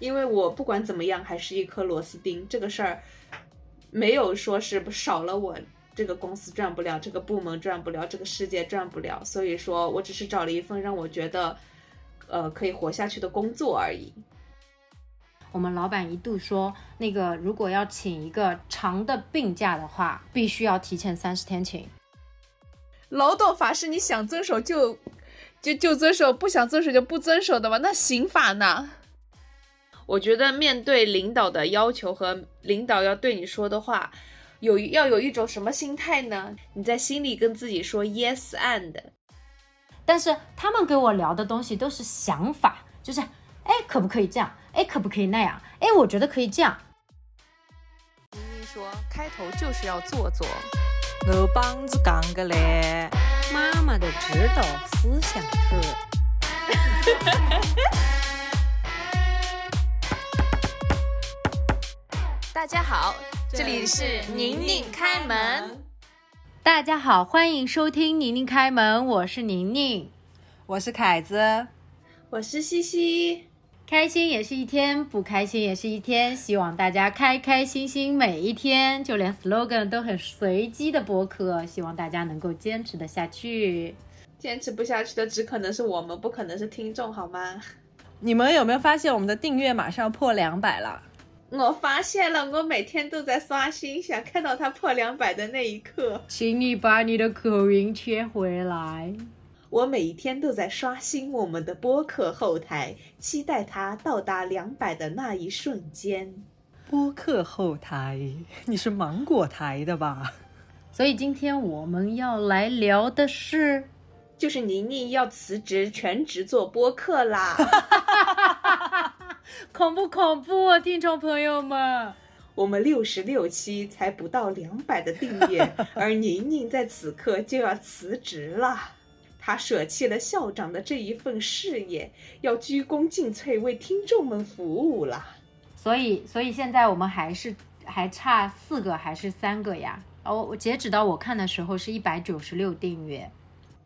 因为我不管怎么样还是一颗螺丝钉，这个事儿没有说是少了我这个公司赚不了，这个部门赚不了，这个世界赚不了，所以说我只是找了一份让我觉得呃可以活下去的工作而已。我们老板一度说，那个如果要请一个长的病假的话，必须要提前三十天请。劳动法是你想遵守就就就遵守，不想遵守就不遵守的吗？那刑法呢？我觉得面对领导的要求和领导要对你说的话，有要有一种什么心态呢？你在心里跟自己说 yes and，但是他们给我聊的东西都是想法，就是哎可不可以这样？哎可不可以那样？哎我觉得可以这样。明明说开头就是要做做，我帮子讲个嘞，妈妈的指导思想是。大家好，这里是宁宁开门。大家好，欢迎收听宁宁开门，我是宁宁，我是凯子，我是西西。开心也是一天，不开心也是一天，希望大家开开心心每一天。就连 slogan 都很随机的播客，希望大家能够坚持的下去。坚持不下去的只可能是我们，不可能是听众，好吗？你们有没有发现我们的订阅马上要破两百了？我发现了，我每天都在刷新，想看到它破两百的那一刻。请你把你的口音切回来。我每一天都在刷新我们的播客后台，期待它到达两百的那一瞬间。播客后台，你是芒果台的吧？所以今天我们要来聊的是，就是宁宁要辞职全职做播客啦。恐不恐怖啊，听众朋友们，我们六十六期才不到两百的订阅，而宁宁在此刻就要辞职了。她舍弃了校长的这一份事业，要鞠躬尽瘁为听众们服务了。所以，所以现在我们还是还差四个还是三个呀？哦，我截止到我看的时候是一百九十六订阅。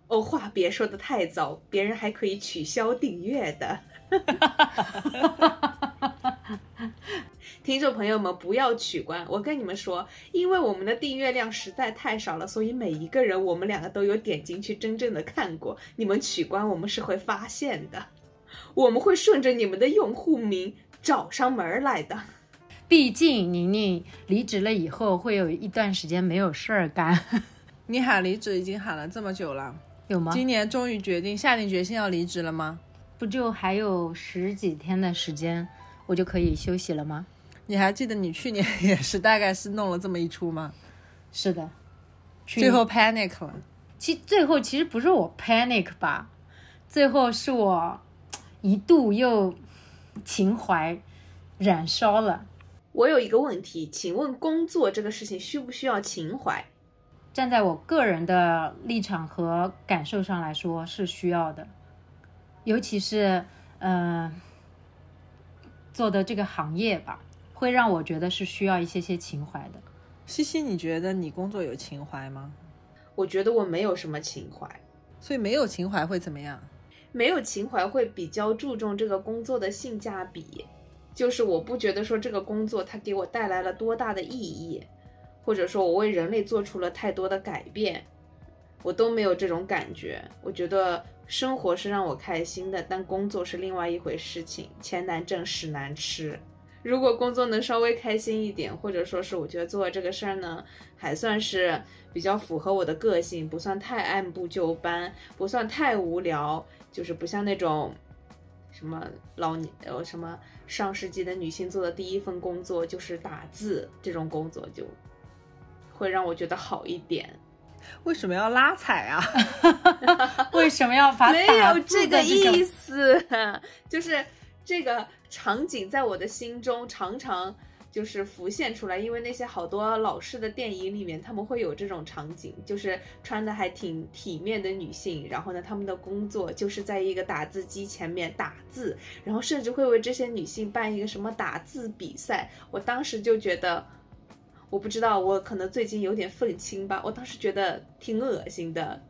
哦，话别说的太早，别人还可以取消订阅的。听众朋友们，不要取关！我跟你们说，因为我们的订阅量实在太少了，所以每一个人我们两个都有点进去真正的看过。你们取关，我们是会发现的，我们会顺着你们的用户名找上门来的。毕竟宁宁离职了以后，会有一段时间没有事儿干。你喊离职已经喊了这么久了，有吗？今年终于决定下定决心要离职了吗？不就还有十几天的时间，我就可以休息了吗？你还记得你去年也是大概是弄了这么一出吗？是的，最后 panic 了。其最后其实不是我 panic 吧，最后是我一度又情怀燃烧了。我有一个问题，请问工作这个事情需不需要情怀？站在我个人的立场和感受上来说是需要的，尤其是嗯做的这个行业吧。会让我觉得是需要一些些情怀的。西西，你觉得你工作有情怀吗？我觉得我没有什么情怀，所以没有情怀会怎么样？没有情怀会比较注重这个工作的性价比，就是我不觉得说这个工作它给我带来了多大的意义，或者说我为人类做出了太多的改变，我都没有这种感觉。我觉得生活是让我开心的，但工作是另外一回事情，钱难挣，屎难吃。如果工作能稍微开心一点，或者说是我觉得做这个事儿呢，还算是比较符合我的个性，不算太按部就班，不算太无聊，就是不像那种什么老年呃什么上世纪的女性做的第一份工作就是打字这种工作，就会让我觉得好一点。为什么要拉踩啊？为什么要把没有这个意思，就是这个。场景在我的心中常常就是浮现出来，因为那些好多老式的电影里面，他们会有这种场景，就是穿的还挺体面的女性，然后呢，他们的工作就是在一个打字机前面打字，然后甚至会为这些女性办一个什么打字比赛。我当时就觉得，我不知道，我可能最近有点愤青吧，我当时觉得挺恶心的。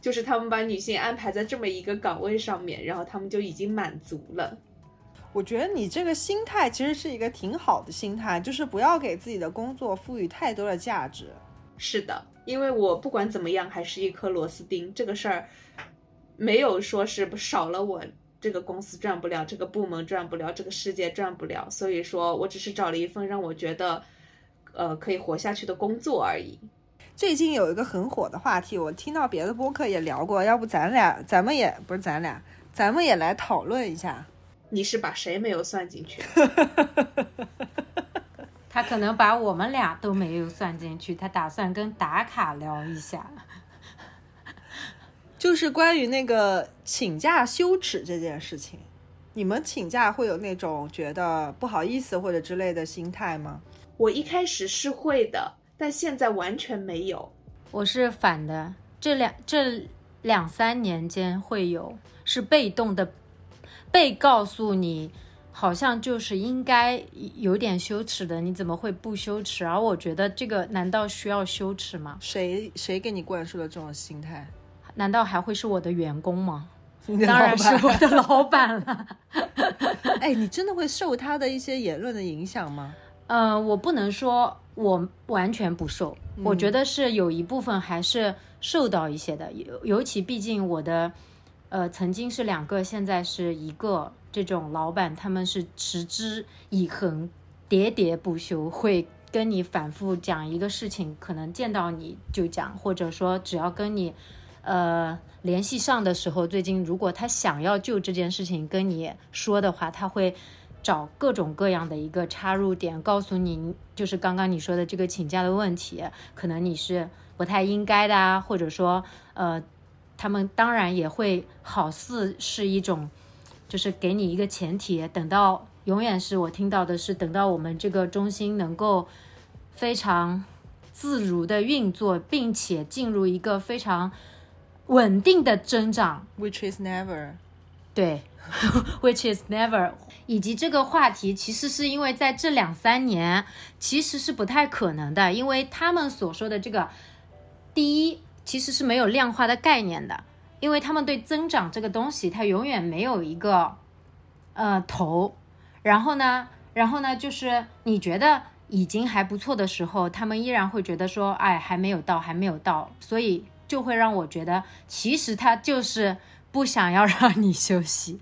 就是他们把女性安排在这么一个岗位上面，然后他们就已经满足了。我觉得你这个心态其实是一个挺好的心态，就是不要给自己的工作赋予太多的价值。是的，因为我不管怎么样还是一颗螺丝钉，这个事儿没有说是少了我这个公司赚不了，这个部门赚不了，这个世界赚不了，所以说我只是找了一份让我觉得呃可以活下去的工作而已。最近有一个很火的话题，我听到别的播客也聊过，要不咱俩，咱们也不是咱俩，咱们也来讨论一下。你是把谁没有算进去？他可能把我们俩都没有算进去，他打算跟打卡聊一下。就是关于那个请假羞耻这件事情，你们请假会有那种觉得不好意思或者之类的心态吗？我一开始是会的，但现在完全没有。我是反的，这两这两三年间会有，是被动的，被告诉你好像就是应该有点羞耻的，你怎么会不羞耻？而我觉得这个难道需要羞耻吗？谁谁给你灌输了这种心态？难道还会是我的员工吗？当然是我的老板了。哎，你真的会受他的一些言论的影响吗？呃，我不能说我完全不受，我觉得是有一部分还是瘦到一些的，尤尤其毕竟我的呃曾经是两个，现在是一个这种老板，他们是持之以恒、喋喋不休，会跟你反复讲一个事情，可能见到你就讲，或者说只要跟你呃联系上的时候，最近如果他想要就这件事情跟你说的话，他会找各种各样的一个插入点，告诉你，就是刚刚你说的这个请假的问题，可能你是不太应该的啊，或者说呃，他们当然也会好似是一种，就是给你一个前提，等到永远是我听到的是，等到我们这个中心能够非常自如的运作，并且进入一个非常稳定的增长，Which is never。对 which is never，以及这个话题其实是因为在这两三年其实是不太可能的，因为他们所说的这个，第一其实是没有量化的概念的，因为他们对增长这个东西，它永远没有一个呃头，然后呢，然后呢，就是你觉得已经还不错的时候，他们依然会觉得说，哎，还没有到，还没有到，所以就会让我觉得，其实他就是不想要让你休息。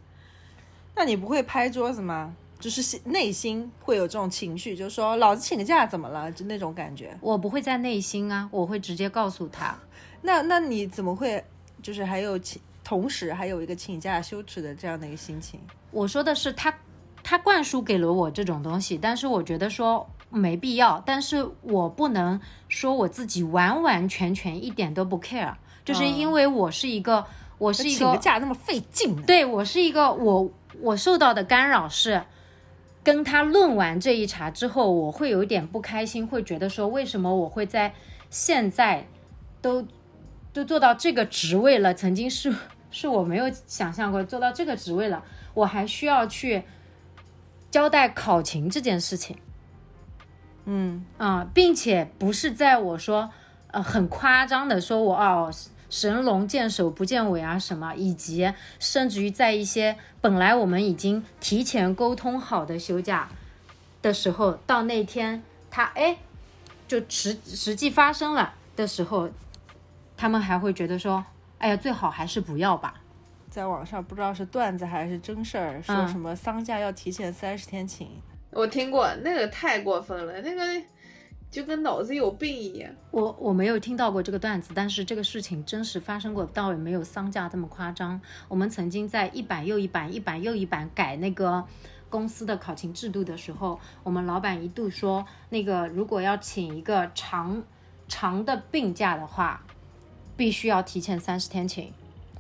那你不会拍桌子吗？就是内心会有这种情绪，就是说老子请个假怎么了？就那种感觉。我不会在内心啊，我会直接告诉他。那那你怎么会就是还有请，同时还有一个请假羞耻的这样的一个心情？我说的是他，他灌输给了我这种东西，但是我觉得说没必要，但是我不能说我自己完完全全一点都不 care，就是因为我是一个，我是一个请个个，假那么费劲？对我是一个，我我受到的干扰是。跟他论完这一茬之后，我会有一点不开心，会觉得说，为什么我会在现在都都做到这个职位了？曾经是是我没有想象过做到这个职位了，我还需要去交代考勤这件事情嗯，啊、并且不是在我说呃很夸张的说我哦神龙见首不见尾啊什么，以及甚至于在一些本来我们已经提前沟通好的休假的时候，到那天他哎就实实际发生了的时候，他们还会觉得说，哎呀最好还是不要吧。在网上不知道是段子还是真事儿，说嗯什么丧假要提前三十天请。我听过那个太过分了，那个就跟脑子有病一样。我我没有听到过这个段子，但是这个事情真实发生过，倒也没有丧假这么夸张。我们曾经在一版又一版、一版又一版改那个公司的考勤制度的时候，我们老板一度说，那个如果要请一个长长的病假的话，必须要提前三十天请。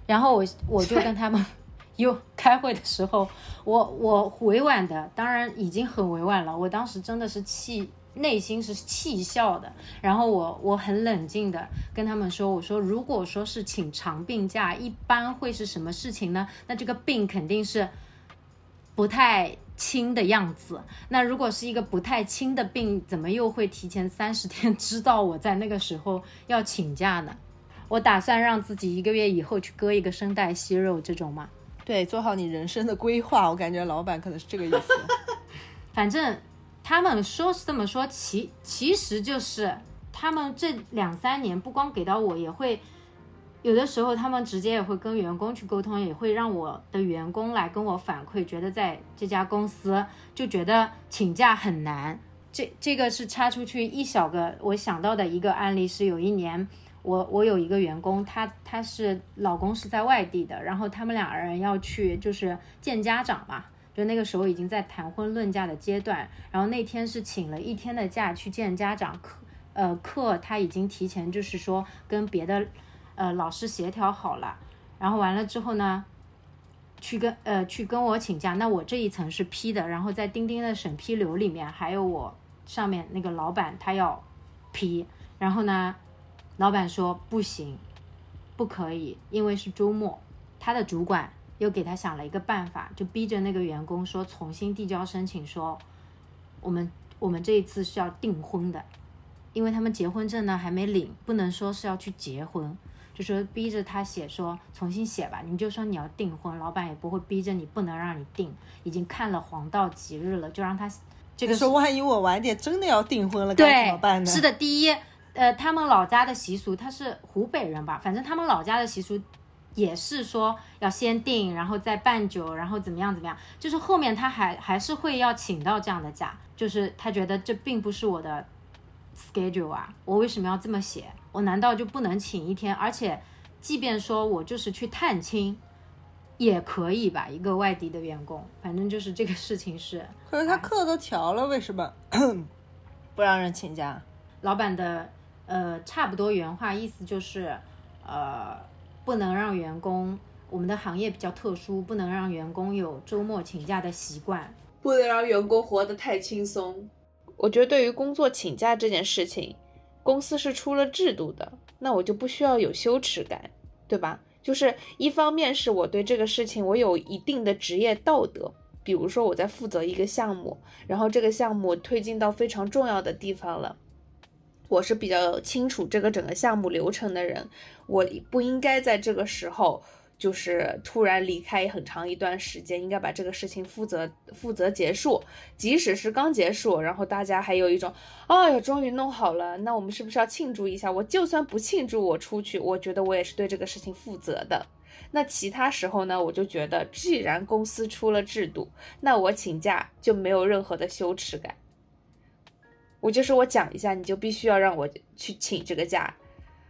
然后我我就跟他们 有开会的时候，我我委婉的，当然已经很委婉了。我当时真的是气，内心是气笑的。然后我我很冷静的跟他们说，我说如果说是请长病假，一般会是什么事情呢？那这个病肯定是不太轻的样子。那如果是一个不太轻的病，怎么又会提前三十 天知道我在那个时候要请假呢？我打算让自己一个月以后去割一个声带息肉这种嘛。对，做好你人生的规划。我感觉老板可能是这个意思。反正他们说是这么说，其其实就是他们这两三年不光给到我，也会有的时候他们直接也会跟员工去沟通，也会让我的员工来跟我反馈，觉得在这家公司就觉得请假很难。这这个是插出去一小个我想到的一个案例，是有一年我我有一个员工，他他是老公是在外地的，然后他们两个人要去就是见家长嘛。就那个时候已经在谈婚论嫁的阶段，然后那天是请了一天的假去见家长，课呃课他已经提前就是说跟别的呃老师协调好了，然后完了之后呢，去跟呃去跟我请假，那我这一层是批的，然后在钉钉的审批流里面还有我上面那个老板他要批，然后呢，老板说不行，不可以，因为是周末，他的主管。又给他想了一个办法，就逼着那个员工说重新递交申请，说我们我们这一次是要订婚的，因为他们结婚证呢还没领，不能说是要去结婚，就说逼着他写说重新写吧，你就说你要订婚，老板也不会逼着你不能让你订，已经看了黄道吉日了，就让他这个说万一我晚点真的要订婚了该怎么办呢？是的，第一，呃，他们老家的习俗，他是湖北人吧，反正他们老家的习俗。也是说要先定，然后再办酒，然后怎么样怎么样，就是后面他还还是会要请到这样的假，就是他觉得这并不是我的 schedule 啊，我为什么要这么写？我难道就不能请一天？而且，即便说我就是去探亲，也可以吧？一个外地的员工，反正就是这个事情是。可是他课都调了，为什么 不让人请假？老板的呃，差不多原话意思就是呃。不能让员工，我们的行业比较特殊，不能让员工有周末请假的习惯，不能让员工活得太轻松。我觉得对于工作请假这件事情，公司是出了制度的，那我就不需要有羞耻感，对吧？就是一方面是我对这个事情我有一定的职业道德，比如说我在负责一个项目，然后这个项目推进到非常重要的地方了。我是比较清楚这个整个项目流程的人，我不应该在这个时候就是突然离开很长一段时间，应该把这个事情负责负责结束，即使是刚结束，然后大家还有一种，哎呀，终于弄好了，那我们是不是要庆祝一下？我就算不庆祝，我出去，我觉得我也是对这个事情负责的。那其他时候呢，我就觉得既然公司出了制度，那我请假就没有任何的羞耻感。我就是我讲一下，你就必须要让我去请这个假，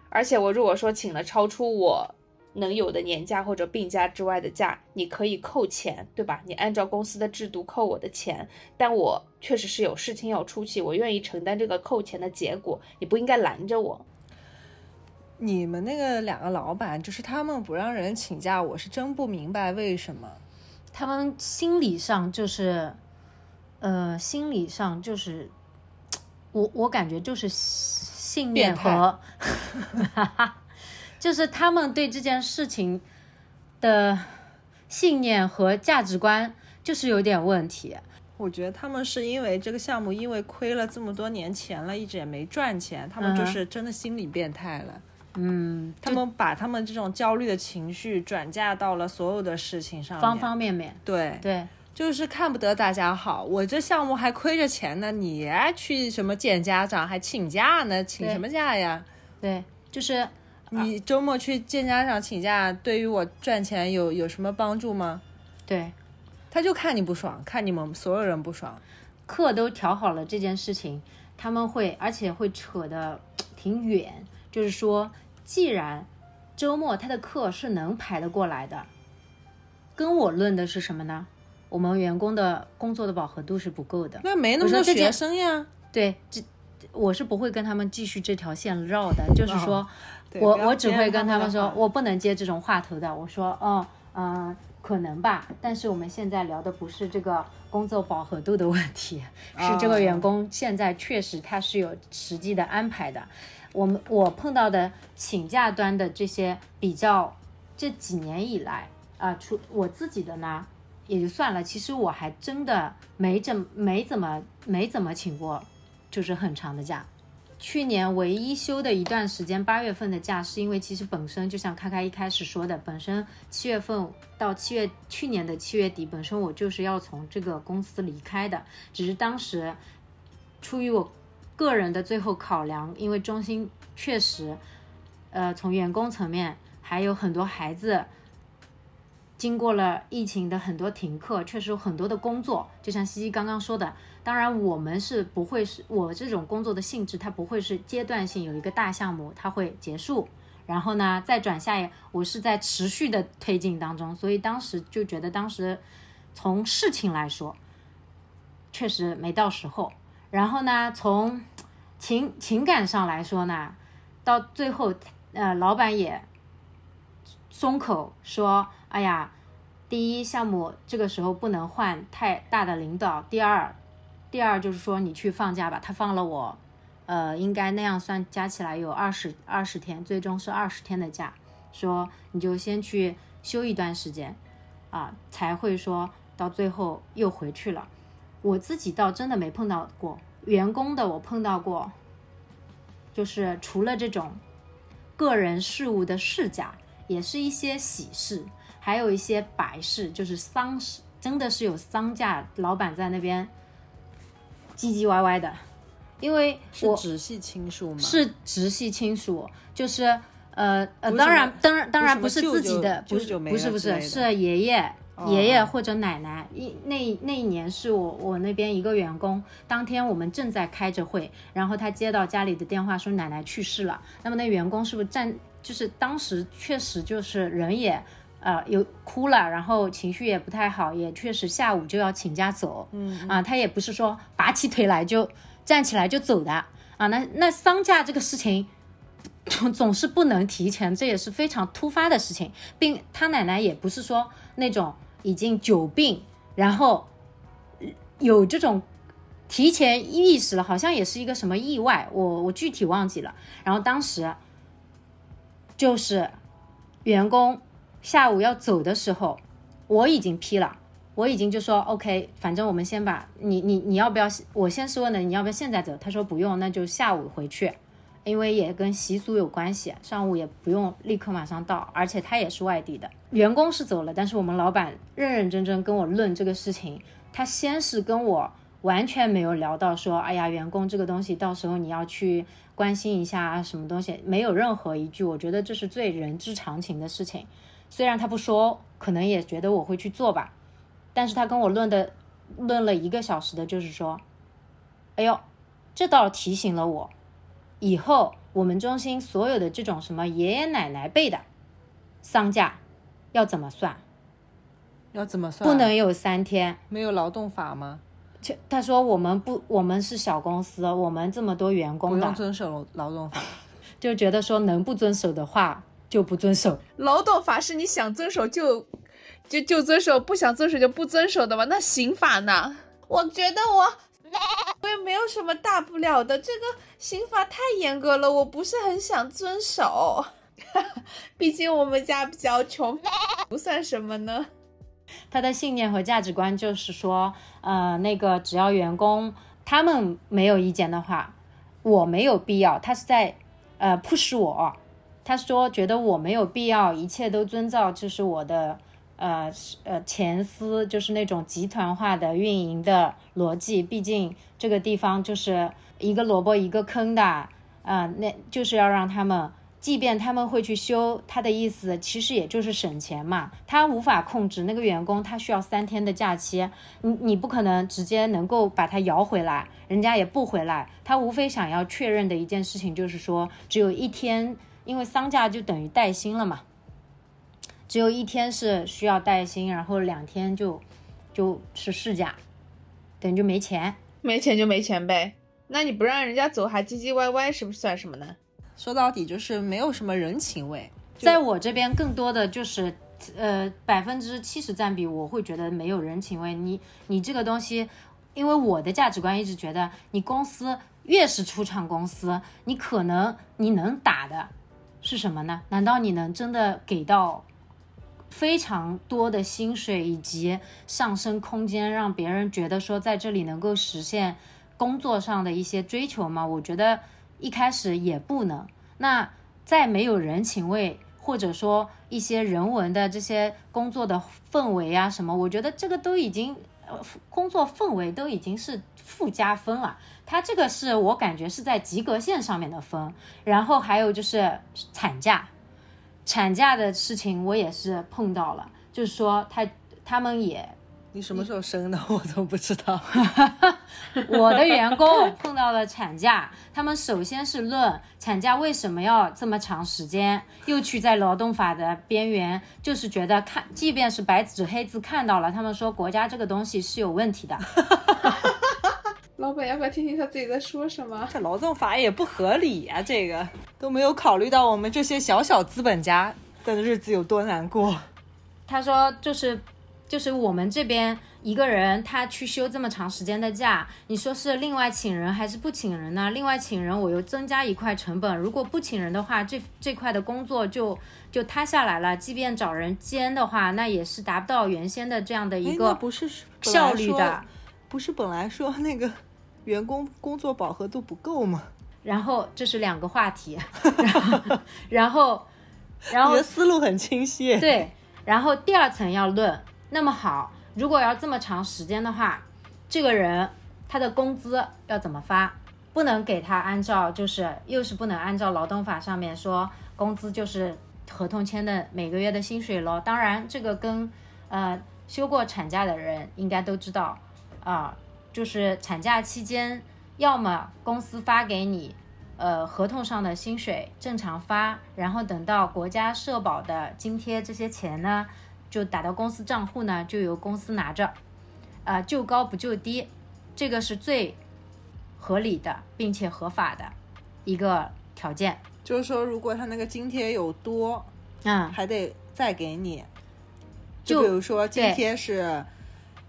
而且我如果说请了超出我能有的年假或者病假之外的假，你可以扣钱，对吧？你按照公司的制度扣我的钱，但我确实是有事情要出去，我愿意承担这个扣钱的结果，你不应该拦着我。你们那个两个老板，就是他们不让人请假，我是真不明白为什么。他们心理上就是，呃，心理上就是。我我感觉就是信念和，就是他们对这件事情的信念和价值观就是有点问题。我觉得他们是因为这个项目因为亏了这么多年钱了，一直也没赚钱，他们就是真的心理变态了。嗯，他们把他们这种焦虑的情绪转嫁到了所有的事情上，方方面面。对对。就是看不得大家好，我这项目还亏着钱呢，你去什么见家长还请假呢？请什么假呀？对，就是你周末去见家长请假，对于我赚钱有有什么帮助吗？对，他就看你不爽，看你们所有人不爽。课都调好了这件事情，他们会而且会扯得挺远，就是说，既然周末他的课是能排得过来的，跟我论的是什么呢？我们员工的工作的饱和度是不够的，那没那么多学生呀。对，这我是不会跟他们继续这条线绕的。就是说，我我只会跟他们说，我不能接这种话头的。我说，哦，嗯，可能吧。但是我们现在聊的不是这个工作饱和度的问题，是这个员工现在确实他是有实际的安排的。我们我碰到的请假端的这些比较，这几年以来啊，除我自己的呢。也就算了，其实我还真的没怎没怎么没怎么请过，就是很长的假。去年唯一休的一段时间，八月份的假，是因为其实本身就像开开一开始说的，本身七月份到七月，去年的七月底，本身我就是要从这个公司离开的，只是当时出于我个人的最后考量，因为中心确实，呃，从员工层面还有很多孩子。经过了疫情的很多停课，确实有很多的工作，就像西西刚刚说的。当然，我们是不会是我这种工作的性质，它不会是阶段性有一个大项目，它会结束，然后呢再转下一。我是在持续的推进当中，所以当时就觉得，当时从事情来说，确实没到时候。然后呢，从情情感上来说呢，到最后，呃，老板也松口说。哎呀，第一项目这个时候不能换太大的领导。第二，第二就是说你去放假吧。他放了我，呃，应该那样算加起来有二十二十天，最终是二十天的假。说你就先去休一段时间，啊，才会说到最后又回去了。我自己倒真的没碰到过员工的，我碰到过，就是除了这种个人事务的事假，也是一些喜事。还有一些白事，就是丧事，真的是有丧假，老板在那边唧唧歪歪的，因为是直系亲属吗？是直系亲属，就是呃呃，当然当然当然不是自己的，不是不是不是是爷爷爷爷或者奶奶。一那那一年是我我那边一个员工，当天我们正在开着会，然后他接到家里的电话说奶奶去世了，那么那员工是不是站？就是当时确实就是人也。呃，有哭了，然后情绪也不太好，也确实下午就要请假走。嗯啊，他也不是说拔起腿来就站起来就走的啊。那那丧假这个事情总总是不能提前，这也是非常突发的事情，并他奶奶也不是说那种已经久病，然后有这种提前意识了，好像也是一个什么意外，我我具体忘记了。然后当时就是员工。下午要走的时候，我已经批了，我已经就说 OK，反正我们先把你你你要不要？我先是问的你要不要现在走，他说不用，那就下午回去，因为也跟习俗有关系，上午也不用立刻马上到，而且他也是外地的，员工是走了，但是我们老板认认真真跟我论这个事情，他先是跟我完全没有聊到说，哎呀，员工这个东西到时候你要去关心一下什么东西，没有任何一句，我觉得这是最人之常情的事情。虽然他不说，可能也觉得我会去做吧，但是他跟我论的论了一个小时的，就是说，哎呦，这倒提醒了我，以后我们中心所有的这种什么爷爷奶奶辈的丧假要怎么算？要怎么算？不能有三天？没有劳动法吗？他说我们不，我们是小公司，我们这么多员工，不用遵守劳动法，就觉得说能不遵守的话。就不遵守劳动法是你想遵守就就就遵守，不想遵守就不遵守的吗？那刑法呢？我觉得我 我也没有什么大不了的，这个刑法太严格了，我不是很想遵守。毕竟我们家比较穷，不算什么呢。他的信念和价值观就是说，呃，那个只要员工他们没有意见的话，我没有必要。他是在呃 push 我。他说：“觉得我没有必要，一切都遵照，就是我的，呃呃前司，就是那种集团化的运营的逻辑。毕竟这个地方就是一个萝卜一个坑的，啊，那就是要让他们，即便他们会去修，他的意思其实也就是省钱嘛。他无法控制那个员工，他需要三天的假期，你你不可能直接能够把他摇回来，人家也不回来。他无非想要确认的一件事情就是说，只有一天。”因为丧假就等于带薪了嘛，只有一天是需要带薪，然后两天就就是事假，等于就没钱，没钱就没钱呗。那你不让人家走还唧唧歪歪，是不是算什么呢？说到底就是没有什么人情味。在我这边，更多的就是呃百分之七十占比，我会觉得没有人情味。你你这个东西，因为我的价值观一直觉得，你公司越是初创公司，你可能你能打的。是什么呢？难道你能真的给到非常多的薪水以及上升空间，让别人觉得说在这里能够实现工作上的一些追求吗？我觉得一开始也不能。那在没有人情味，或者说一些人文的这些工作的氛围啊什么，我觉得这个都已经呃工作氛围都已经是附加分啊。它这个是我感觉是在及格线上面的分。然后还有就是产假，产假的事情我也是碰到了，就是说他他们也你什么时候生的？我都不知道。我的员工碰到了产假，他们首先是论产假为什么要这么长时间，又去在劳动法的边缘，就是觉得看，即便是白纸黑字看到了，他们说国家这个东西是有问题的。老板要不要听听他自己在说什么？这劳动法也不合理呀、这个都没有考虑到我们这些小小资本家的日子有多难过。他说就是就是我们这边一个人他去休这么长时间的假，你说是另外请人还是不请人呢？另外请人我又增加一块成本，如果不请人的话，这这块的工作就就塌下来了。即便找人兼的话，那也是达不到原先的这样的一个不是效率的。，不是本来说那个员工工作饱和度不够吗？然后这是两个话题，然后然后 然后你的思路很清晰。对，然后第二层要论，那么好，如果要这么长时间的话，这个人他的工资要怎么发？不能给他按照就是又是不能按照劳动法上面说工资就是合同签的每个月的薪水咯。当然，这个跟呃休过产假的人应该都知道啊、就是产假期间，要么公司发给你呃合同上的薪水正常发，然后等到国家社保的津贴这些钱呢，就打到公司账户呢，就由公司拿着，啊、就高不就低，这个是最合理的并且合法的一个条件。就是说，如果他那个津贴有多，嗯，还得再给你。就比如说津贴是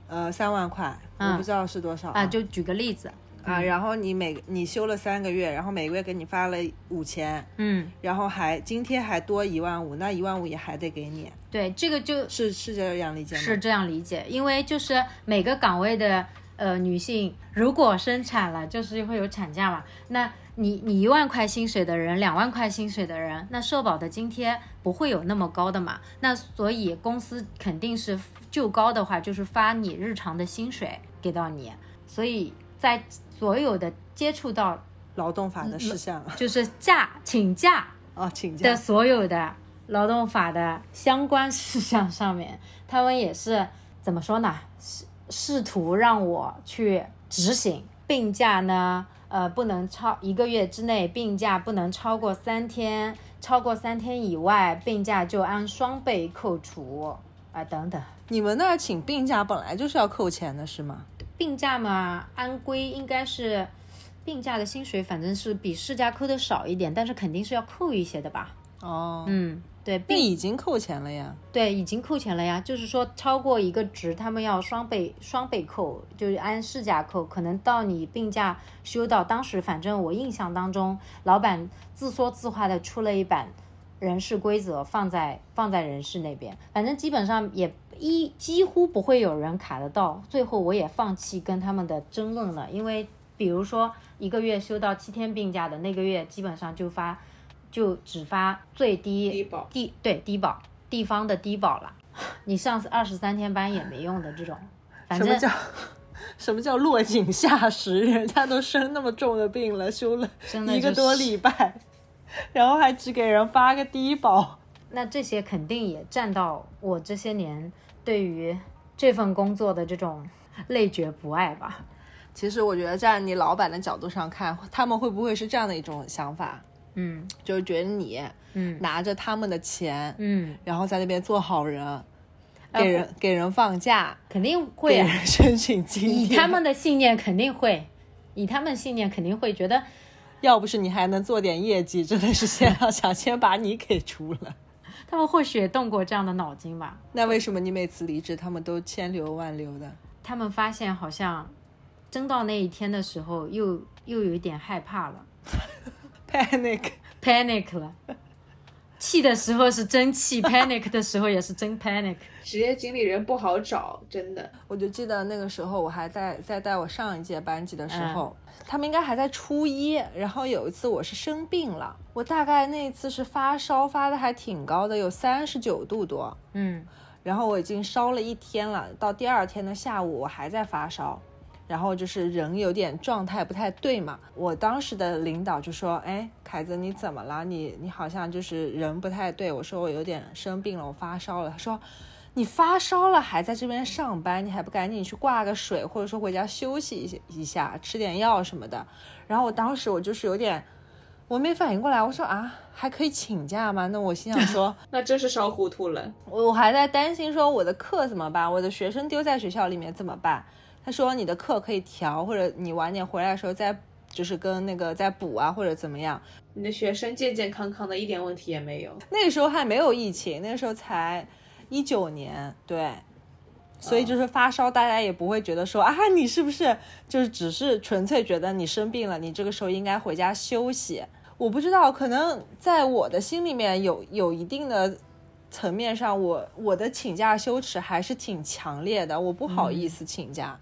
呃三万块，嗯我不知道是多少啊，就举个例子，啊，然后你每你休了三个月，然后每个月给你发了五千，嗯，然后还津贴还多一万五，那一万五也还得给你，对，这个就是是这样理解吗？是这样理解，因为就是每个岗位的呃女性，如果生产了，就是会有产假嘛。那你你一万块薪水的人，两万块薪水的人，那社保的津贴不会有那么高的嘛。那所以公司肯定是就高的话，就是发你日常的薪水给到你。所以在所有的接触到劳动法的事项就是假请假啊，请假的所有的劳动法的相关事项上面，他们也是怎么说呢？试试图让我去执行病假呢，呃，不能超一个月之内病假不能超过三天，超过三天以外病假就按双倍扣除啊、等等。你们那儿请病假本来就是要扣钱的是吗？病假嘛，按规应该是病假的薪水，反正是比事假扣的少一点，但是肯定是要扣一些的吧？哦，嗯，对，那病已经扣钱了呀。对，已经扣钱了呀。就是说，超过一个值，他们要双倍双倍扣，就是按市价扣。可能到你病假休到当时，反正我印象当中，老板自说自话的出了一版人事规则，放在放在人事那边。反正基本上也一几乎不会有人卡得到。最后我也放弃跟他们的争论了，因为比如说一个月休到七天病假的那个月，基本上就发就只发最低低保低对低保地方的低保了，你上二十三天班也没用的这种，反正什么叫 什么叫落井下石？人家都生那么重的病了，休了一个多礼拜，然后还只给人发个低保。那这些肯定也占到我这些年对于这份工作的这种累觉不爱吧。其实我觉得站你老板的角度上看，他们会不会是这样的一种想法？嗯就是觉得你嗯拿着他们的钱，嗯，然后在那边做好人，呃给人给人放假，肯定会啊，给人申请津贴。以他们的信念肯定会，以他们信念肯定会觉得要不是你还能做点业绩，真的是先要想先把你给除了。他们或许也动过这样的脑筋吧。那为什么你每次离职，他们都千留万留的？他们发现好像真到那一天的时候，又又有一点害怕了 panic，，panic 了。气的时候是真气，panic 的时候也是真 panic。职业经理人不好找，真的。我就记得那个时候，我还在在带我上一届班级的时候，嗯他们应该还在初一。然后有一次我是生病了，我大概那一次是发烧发的还挺高的，有三十九度多。嗯然后我已经烧了一天了，到第二天的下午我还在发烧，然后就是人有点状态不太对嘛。我当时的领导就说：“哎，凯子你怎么了？你你好像就是人不太对。”我说我有点生病了，我发烧了。他说：“你发烧了还在这边上班，你还不赶紧去挂个水，或者说回家休息一下一下，吃点药什么的。”然后我当时我就是有点。我没反应过来，我说啊，还可以请假吗？那我心想说，那真是烧糊涂了。我我还在担心说我的课怎么办，我的学生丢在学校里面怎么办？他说你的课可以调，或者你晚点回来的时候再就是跟那个再补啊，或者怎么样。你的学生健健康康的，一点问题也没有。那个时候还没有疫情，那个时候才一九年，对，所以就是发烧，大家也不会觉得说啊，你是不是就是只是纯粹觉得你生病了，你这个时候应该回家休息。我不知道，可能在我的心里面有有一定的层面上，我我的请假羞耻还是挺强烈的，我不好意思请假，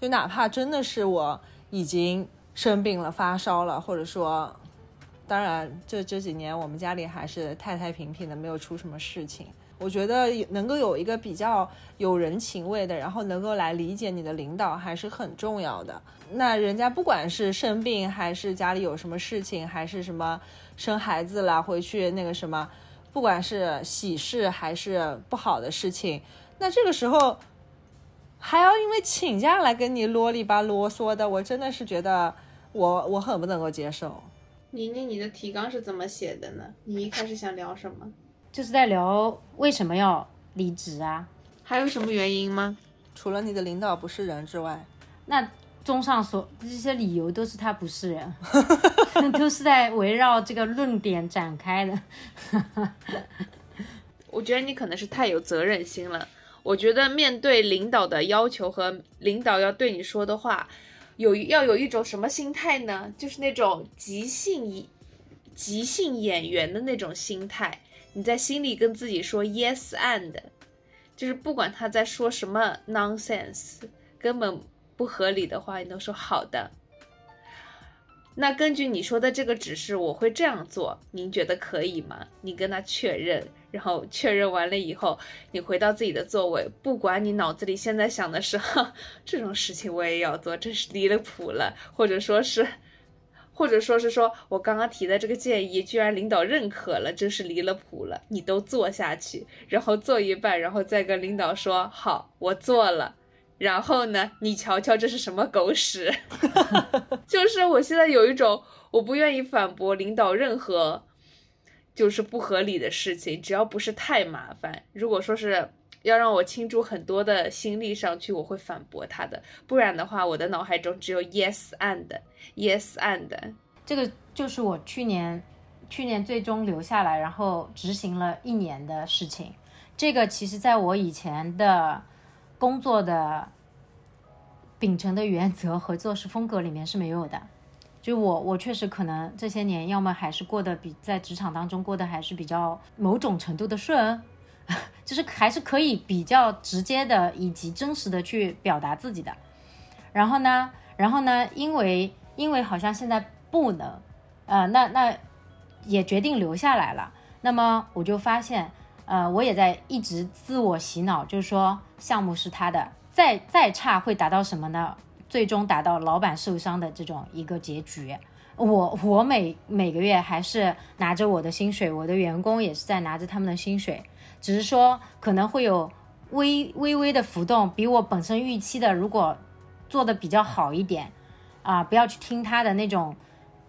就哪怕真的是我已经生病了、发烧了，或者说，当然这这几年我们家里还是太太平平的，没有出什么事情。我觉得能够有一个比较有人情味的，然后能够来理解你的领导，还是很重要的。那人家不管是生病，还是家里有什么事情，还是什么生孩子了，回去那个什么，不管是喜事还是不好的事情，那这个时候还要因为请假来跟你啰里吧啰嗦的，我真的是觉得我我很不能够接受。妮妮，你的提纲是怎么写的呢？你一开始想聊什么？就是在聊为什么要离职啊？还有什么原因吗？除了你的领导不是人之外，那综上所这些理由都是他不是人，都是在围绕这个论点展开的。我觉得你可能是太有责任心了。我觉得面对领导的要求和领导要对你说的话，有要有一种什么心态呢？就是那种即兴即兴演员的那种心态。你在心里跟自己说 yes and，就是不管他在说什么 nonsense，根本不合理的话，你都说好的。那根据你说的这个指示，我会这样做，您觉得可以吗？你跟他确认，然后确认完了以后，你回到自己的座位，不管你脑子里现在想的是，哈，这种事情我也要做，真是离了谱了，或者说是。或者说是说我刚刚提的这个建议，居然领导认可了，真是离了谱了。你都做下去，然后做一半，然后再跟领导说好，我做了。然后呢，你瞧瞧这是什么狗屎？就是我现在有一种我不愿意反驳领导任何就是不合理的事情，只要不是太麻烦。如果说是。要让我倾注很多的心力上去，我会反驳他的。不然的话，我的脑海中只有 yes and yes and。这个就是我去年去年最终留下来，然后执行了一年的事情。这个其实在我以前的工作的秉承的原则和做事风格里面是没有的。就我我确实可能这些年，要么还是过得比在职场当中过得还是比较某种程度的顺。就是还是可以比较直接的以及真实的去表达自己的，然后呢，然后呢，因为因为好像现在不能，呃，那那也决定留下来了。那么我就发现，呃，我也在一直自我洗脑，就是说项目是他的，再再差会达到什么呢？最终达到老板受伤的这种一个结局。我我每每个月还是拿着我的薪水，我的员工也是在拿着他们的薪水。只是说可能会有微微微的浮动，比我本身预期的，如果做的比较好一点，啊，不要去听他的那种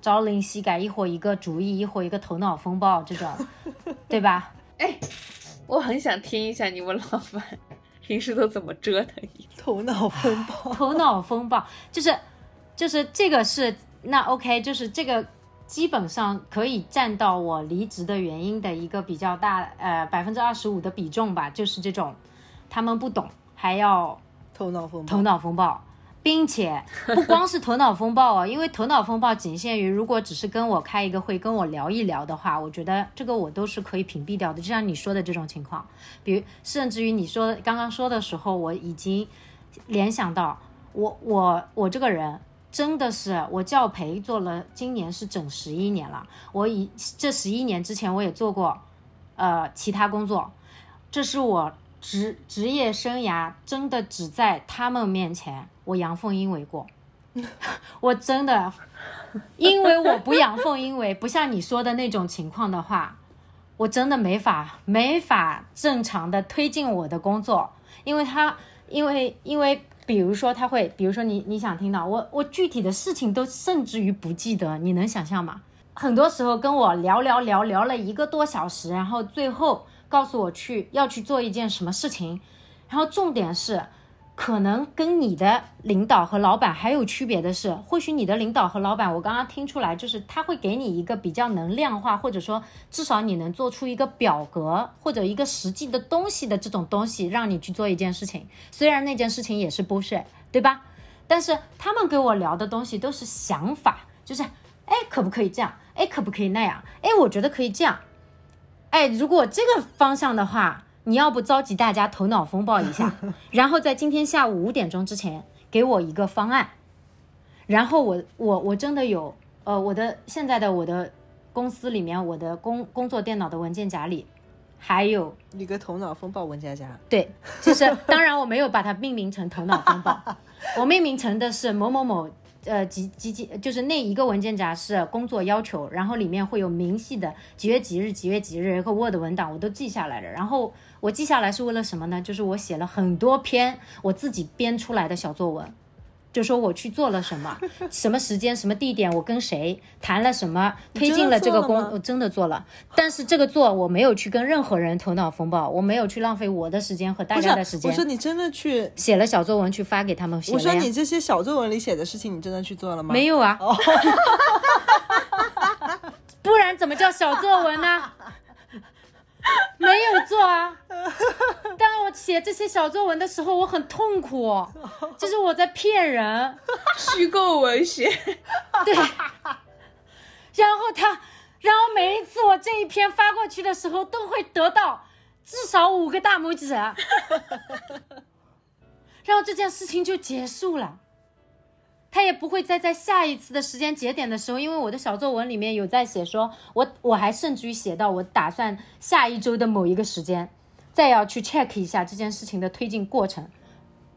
朝令夕改，一会一个主意，一会一个头脑风暴这种，对吧？哎，我很想听一下你们老板平时都怎么折腾你。头脑风暴，头脑风暴就是就是这个是那 OK，就是这个。基本上可以占到我离职的原因的一个比较大，呃，百分之二十五的比重吧，就是这种，他们不懂还要头脑风暴，头脑风暴，并且不光是头脑风暴哦，因为头脑风暴仅限于如果只是跟我开一个会，跟我聊一聊的话，我觉得这个我都是可以屏蔽掉的。就像你说的这种情况，比如甚至于你说刚刚说的时候，我已经联想到我我我这个人真的是我教培做了，今年是整十一年了。我以这十一年之前我也做过呃其他工作，这是我职职业生涯真的只在他们面前。我阳奉阴违过，我真的，因为我不阳奉阴违，不像你说的那种情况的话，我真的没法没法正常的推进我的工作，因为他因为因为比如说他会，比如说你你想听到我我具体的事情都甚至于不记得，你能想象吗？很多时候跟我聊聊聊聊了一个多小时，然后最后告诉我去要去做一件什么事情，然后重点是。可能跟你的领导和老板还有区别的是，或许你的领导和老板，我刚刚听出来，就是他会给你一个比较能量化，或者说至少你能做出一个表格或者一个实际的东西的这种东西，让你去做一件事情。虽然那件事情也是 bullshit，对吧？但是他们跟我聊的东西都是想法，就是哎，可不可以这样？哎，可不可以那样？哎，我觉得可以这样。哎，如果这个方向的话。你要不召集大家头脑风暴一下，然后在今天下午五点钟之前给我一个方案，然后我我我真的有呃我的现在的我的公司里面我的工工作电脑的文件夹里还有一个头脑风暴文件夹，对，就是当然我没有把它命名成头脑风暴，我命名成的是某某某。呃，几几几，就是那一个文件夹是工作要求，然后里面会有明细的几月几日、几月几日一个 Word 文档，我都记下来了。然后我记下来是为了什么呢？就是我写了很多篇我自己编出来的小作文。就说我去做了什么，什么时间、什么地点，我跟谁谈了什么，推进了这个工，我真的做了。但是这个做我没有去跟任何人头脑风暴，我没有去浪费我的时间和大家的时间。我说你真的去写了小作文去发给他们。我说你这些小作文里写的事情，你真的去做了吗？没有啊，不然怎么叫小作文呢？没有做啊！当我写这些小作文的时候，我很痛苦，就是我在骗人，虚构文学。对，然后他，然后每一次我这一篇发过去的时候，都会得到至少五个大拇指，然后这件事情就结束了。他也不会再在下一次的时间节点的时候，因为我的小作文里面有在写，说我我还甚至于写到我打算下一周的某一个时间，再要去 check 一下这件事情的推进过程，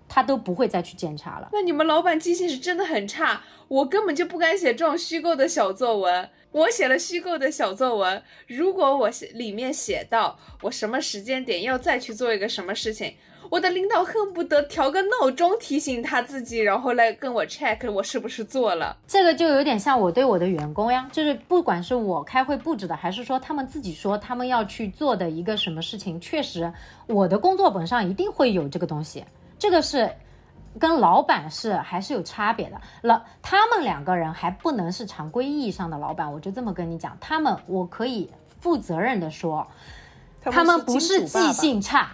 他都不会再去检查了。那你们老板记性是真的很差，我根本就不敢写这种虚构的小作文。我写了虚构的小作文，如果我写里面写到我什么时间点要再去做一个什么事情。我的领导恨不得调个闹钟提醒他自己，然后来跟我 check 我是不是做了。这个就有点像我对我的员工呀，就是不管是我开会布置的，还是说他们自己说他们要去做的一个什么事情，确实我的工作本上一定会有这个东西。这个是跟老板是还是有差别的。老他们两个人还不能是常规意义上的老板，我就这么跟你讲，他们我可以负责任的说，他们不是记性差。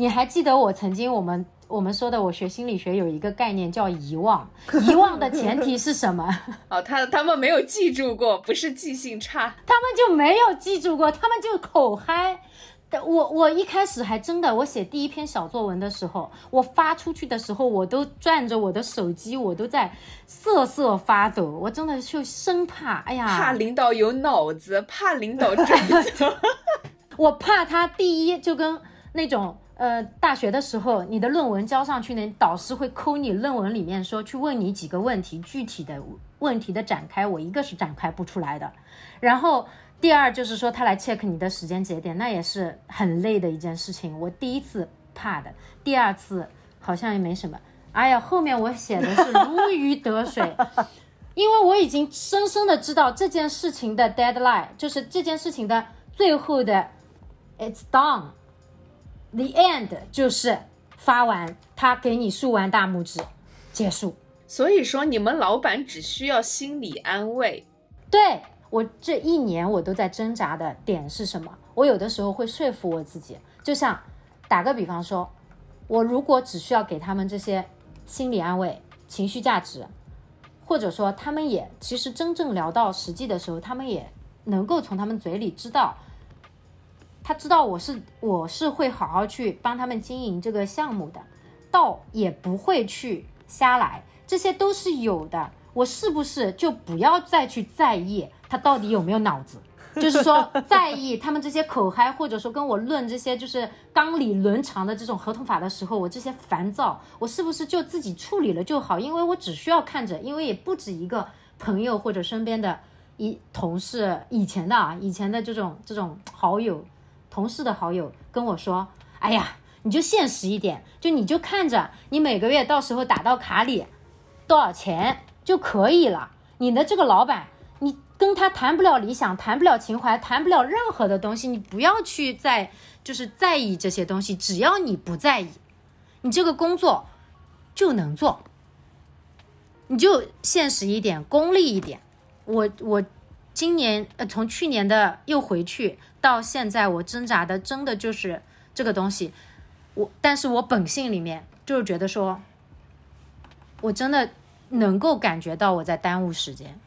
你还记得我曾经我们我们说的，我学心理学有一个概念叫遗忘，遗忘的前提是什么？哦，他他们没有记住过，不是记性差，他们就没有记住过，他们就口嗨。我我一开始还真的，我写第一篇小作文的时候，我发出去的时候，我都攥着我的手机，我都在瑟瑟发抖，我真的就生怕，哎呀，怕领导有脑子，怕领导追 责，我怕他第一就跟那种。呃，大学的时候，你的论文交上去呢，导师会抠你论文里面说去问你几个问题，具体的问题的展开，我一个是展开不出来的。然后第二就是说他来 check 你的时间节点，那也是很累的一件事情。我第一次怕的，第二次好像也没什么。哎呀，后面我写的是如鱼得水，因为我已经深深的知道这件事情的 deadline，就是这件事情的最后的 it's done。The end 就是发完，他给你竖完大拇指，结束。所以说，你们老板只需要心理安慰。对我这一年，我都在挣扎的点是什么？我有的时候会说服我自己，就像打个比方说，我如果只需要给他们这些心理安慰，情绪价值，或者说他们也其实真正聊到实际的时候，他们也能够从他们嘴里知道，他知道我是我是会好好去帮他们经营这个项目的，倒也不会去瞎来，这些都是有的。我是不是就不要再去在意他到底有没有脑子？就是说，在意他们这些口嗨，或者说跟我论这些就是纲理伦常的这种合同法的时候，我这些烦躁，我是不是就自己处理了就好？因为我只需要看着，因为也不止一个朋友或者身边的一同事，以前的啊，以前的这种这种好友、同事的好友跟我说：“哎呀，你就现实一点，就你就看着你每个月到时候打到卡里多少钱就可以了。你的这个老板。”你跟他谈不了理想，谈不了情怀，谈不了任何的东西，你不要去在就是在意这些东西。只要你不在意，你这个工作就能做。你就现实一点，功利一点。我我今年呃从去年的又回去到现在，我挣扎的真的就是这个东西。我但是我本性里面就是觉得说，我真的能够感觉到我在耽误时间。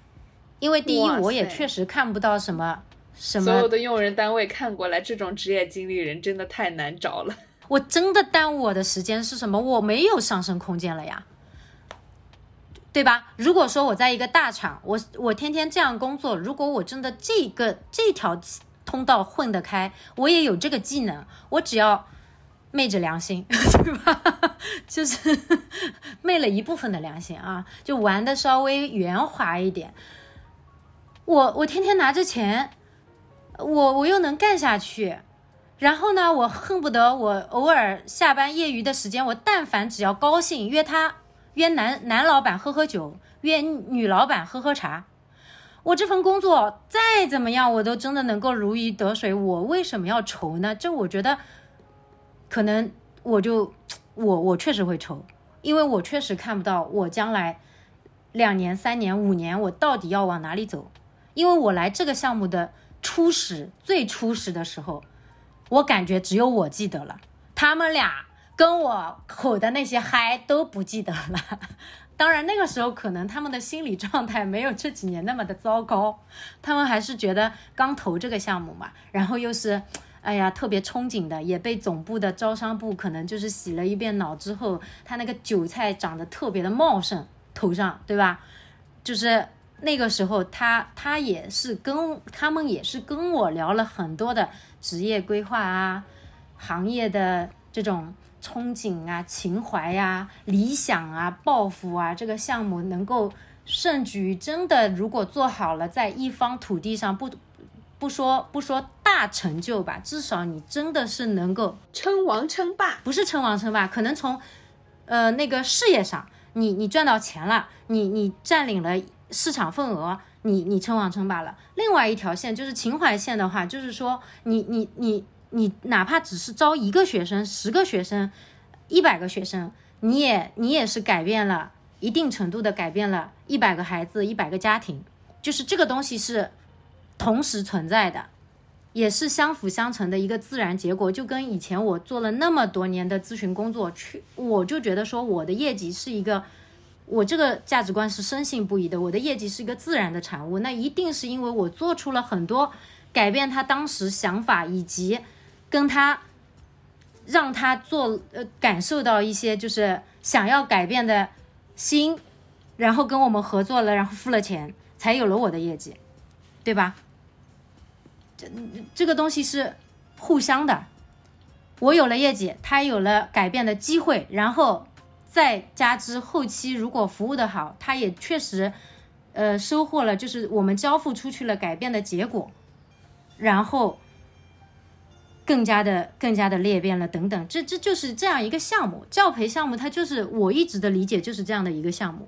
因为第一，我也确实看不到什么什么。所有的用人单位看过来，这种职业经理人真的太难找了。我真的耽误我的时间是什么？我没有上升空间了呀，对吧？如果说我在一个大厂，我我天天这样工作，如果我真的这个这条通道混得开，我也有这个技能，我只要昧着良心，对吧？就是昧了一部分的良心啊，就玩的稍微圆滑一点。我我天天拿着钱，我我又能干下去，然后呢，我恨不得我偶尔下班业余的时间，我但凡只要高兴约他约男男老板喝喝酒，约女老板喝喝茶，我这份工作再怎么样，我都真的能够如鱼得水。我为什么要愁呢？这我觉得，可能我就我我确实会愁，因为我确实看不到我将来两年、三年、五年，我到底要往哪里走。因为我来这个项目的初始最初始的时候，我感觉只有我记得了，他们俩跟我吼的那些嗨都不记得了。当然那个时候可能他们的心理状态没有这几年那么的糟糕，他们还是觉得刚投这个项目嘛，然后又是哎呀特别憧憬的，也被总部的招商部可能就是洗了一遍脑之后，他那个韭菜长得特别的茂盛，头上对吧？就是。那个时候，他他也是跟他们也是跟我聊了很多的职业规划啊，行业的这种憧憬啊、情怀呀、理想啊、抱负啊，这个项目能够甚至于真的，如果做好了，在一方土地上不不说不说大成就吧，至少你真的是能够称王称霸，不是称王称霸，可能从呃那个事业上，你你赚到钱了，你你占领了。市场份额，你你称王称霸了。另外一条线就是情怀线的话，就是说你你你你哪怕只是招一个学生、十个学生、一百个学生，你也你也是改变了一定程度的改变了一百个孩子、一百个家庭，就是这个东西是同时存在的，也是相辅相成的一个自然结果。就跟以前我做了那么多年的咨询工作，去我就觉得说我的业绩是一个。我这个价值观是深信不疑的，我的业绩是一个自然的产物，那一定是因为我做出了很多改变他当时想法，以及跟他让他做呃感受到一些就是想要改变的心，然后跟我们合作了，然后付了钱，才有了我的业绩，对吧？这这个东西是互相的，我有了业绩，他有了改变的机会，然后。再加之后期如果服务的好，他也确实，呃，收获了就是我们交付出去了改变的结果，然后更加的更加的裂变了等等，这这就是这样一个项目教培项目，它就是我一直的理解就是这样的一个项目，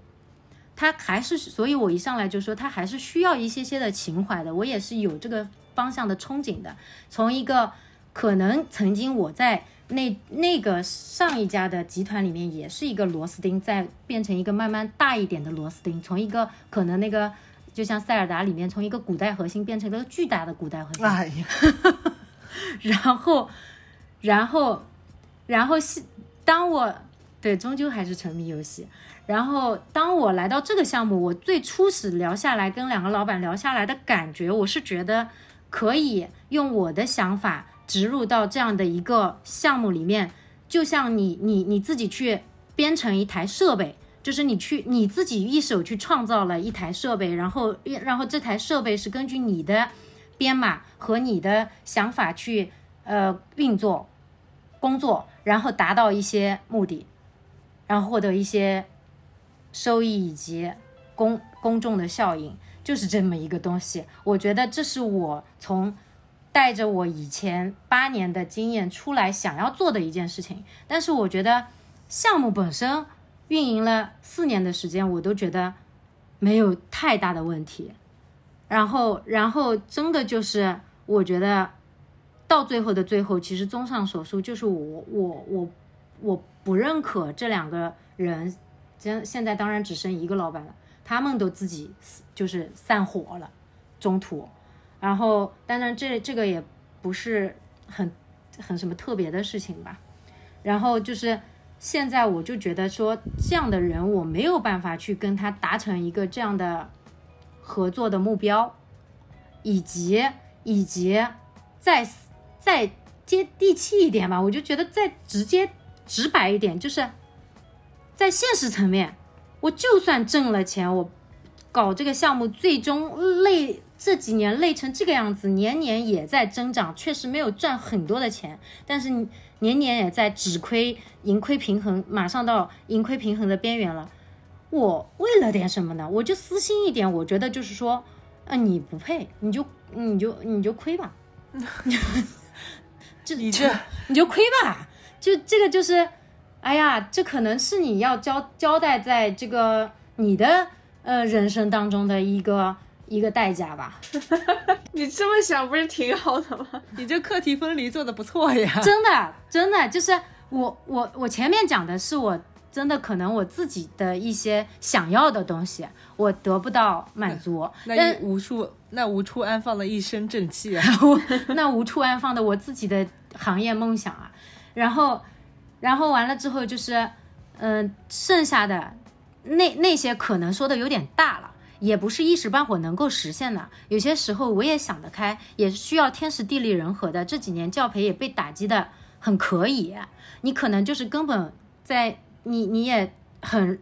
它还是所以我一上来就说它还是需要一些些的情怀的，我也是有这个方向的憧憬的，从一个可能曾经我在。那那个上一家的集团里面也是一个螺丝钉，在变成一个慢慢大一点的螺丝钉，从一个可能那个就像塞尔达里面从一个古代核心变成了巨大的古代核心。哎呀，然后，然后，然后是当我对，终究还是沉迷游戏。然后当我来到这个项目，我最初始聊下来，跟两个老板聊下来的感觉，我是觉得可以用我的想法植入到这样的一个项目里面，就像你你你自己去编程一台设备，就是你去你自己一手去创造了一台设备，然后然后这台设备是根据你的编码和你的想法去呃运作工作，然后达到一些目的，然后获得一些。收益以及公公众的效应，就是这么一个东西。我觉得这是我从带着我以前八年的经验出来想要做的一件事情。但是我觉得项目本身运营了四年的时间，我都觉得没有太大的问题。然后，然后真的就是我觉得到最后的最后，其实综上所述，就是我我我我不认可这两个人。现现在当然只剩一个老板了，他们都自己就是散伙了，中途，然后当然这这个也不是很很什么特别的事情吧，然后就是现在我就觉得说这样的人我没有办法去跟他达成一个这样的合作的目标，以及以及再再接地气一点吧，我就觉得再直接直白一点就是。在现实层面，我就算挣了钱，我搞这个项目最终累这几年累成这个样子，年年也在增长，确实没有赚很多的钱，但是年年也在止亏盈亏平衡，马上到盈亏平衡的边缘了。我为了点什么呢？我就私心一点，我觉得就是说，啊，你不配，你就你就你就亏吧，这你这 你就亏吧，就这个就是。哎呀，这可能是你要交交代在这个你的呃人生当中的一个一个代价吧。你这么想不是挺好的吗？你这课题分离做的不错呀。真的，真的就是我我我前面讲的是我真的可能我自己的一些想要的东西，我得不到满足，那无处那无处安放的一身正气啊，那无处安放的我自己的行业梦想啊，然后。然后完了之后就是，嗯，剩下的那那些可能说的有点大了，也不是一时半会能够实现的。有些时候我也想得开，也是需要天时地利人和的。这几年教培也被打击的很可以，你可能就是根本在你你也很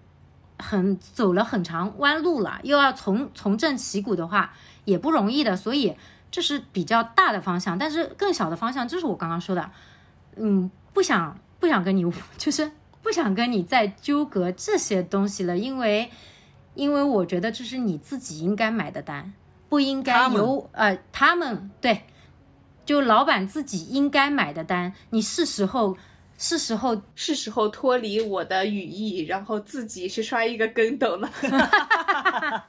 很走了很长弯路了，又要重重振旗鼓的话也不容易的。所以这是比较大的方向，但是更小的方向就是我刚刚说的，嗯，不想。不想跟你，就是不想跟你再纠葛这些东西了，因为，因为我觉得这是你自己应该买的单，不应该由呃他们对，就老板自己应该买的单，你是时候是时候是时候脱离我的羽翼，然后自己去摔一个跟斗了。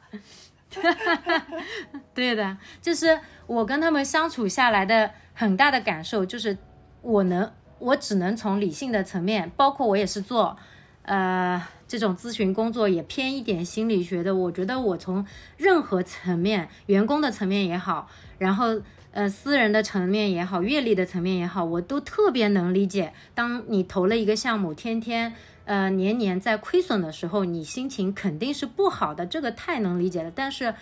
对的，就是我跟他们相处下来的很大的感受，就是我能。我只能从理性的层面，包括我也是做，呃，这种咨询工作也偏一点心理学的。我觉得我从任何层面，员工的层面也好，然后呃私人的层面也好，阅历的层面也好，我都特别能理解。当你投了一个项目，天天呃年年在亏损的时候，你心情肯定是不好的，这个太能理解了。但是，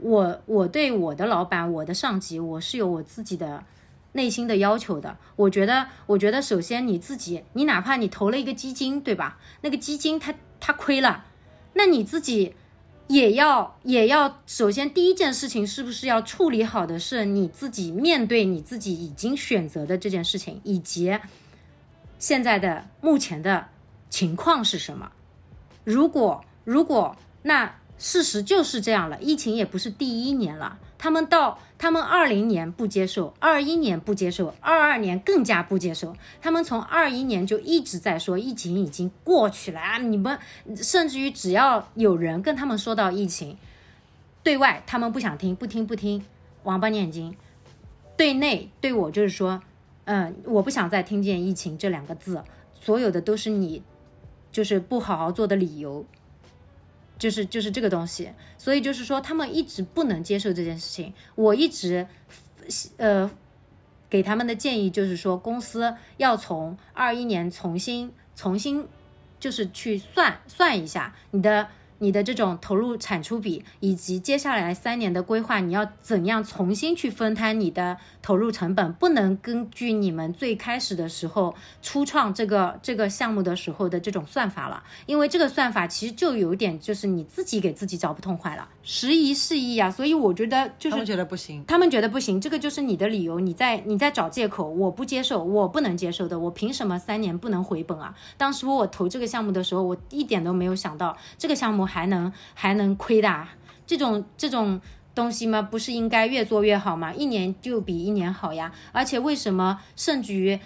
我我对我的老板，我的上级，我是有我自己的。内心的要求的，我觉得，我觉得首先你自己，你哪怕你投了一个基金，对吧？那个基金它它亏了，那你自己也要也要，首先第一件事情是不是要处理好的是你自己面对你自己已经选择的这件事情，以及现在的目前的情况是什么？如果如果那事实就是这样了，疫情也不是第一年了。他们到他们二零年不接受，二一年不接受，二二年更加不接受。他们从二一年就一直在说疫情已经过去了啊！你们甚至于只要有人跟他们说到疫情，对外他们不想听，不听不听，王八念经；对内对我就是说，嗯，我不想再听见疫情这两个字，所有的都是你就是不好好做的理由。就是就是这个东西，所以就是说他们一直不能接受这件事情。我一直，呃，给他们的建议就是说，公司要从二一年重新重新就是去算算一下你的。你的这种投入产出比，以及接下来三年的规划，你要怎样重新去分摊你的投入成本？不能根据你们最开始的时候初创这个这个项目的时候的这种算法了，因为这个算法其实就有点就是你自己给自己找不痛快了，时移世易啊，所以我觉得就是他们觉得不行，他们觉得不行，这个就是你的理由，你在你在找借口，我不接受，我不能接受的，我凭什么三年不能回本啊？当时我投这个项目的时候，我一点都没有想到这个项目还能还能亏的啊，这种这种东西吗？不是应该越做越好吗？一年就比一年好呀，而且为什么甚至于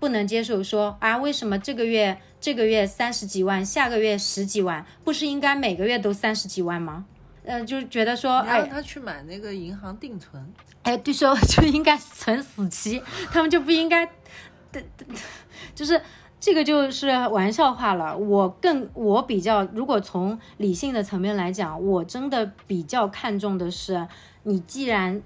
不能接受说啊？为什么这个月这个月三十几万，下个月十几万，不是应该每个月都三十几万吗？呃，就觉得说，哎让，他去买那个银行定存，哎，对说 就应该存死期，他们就不应该，就是这个就是玩笑话了。我更我比较，如果从理性的层面来讲，我真的比较看重的是，你既然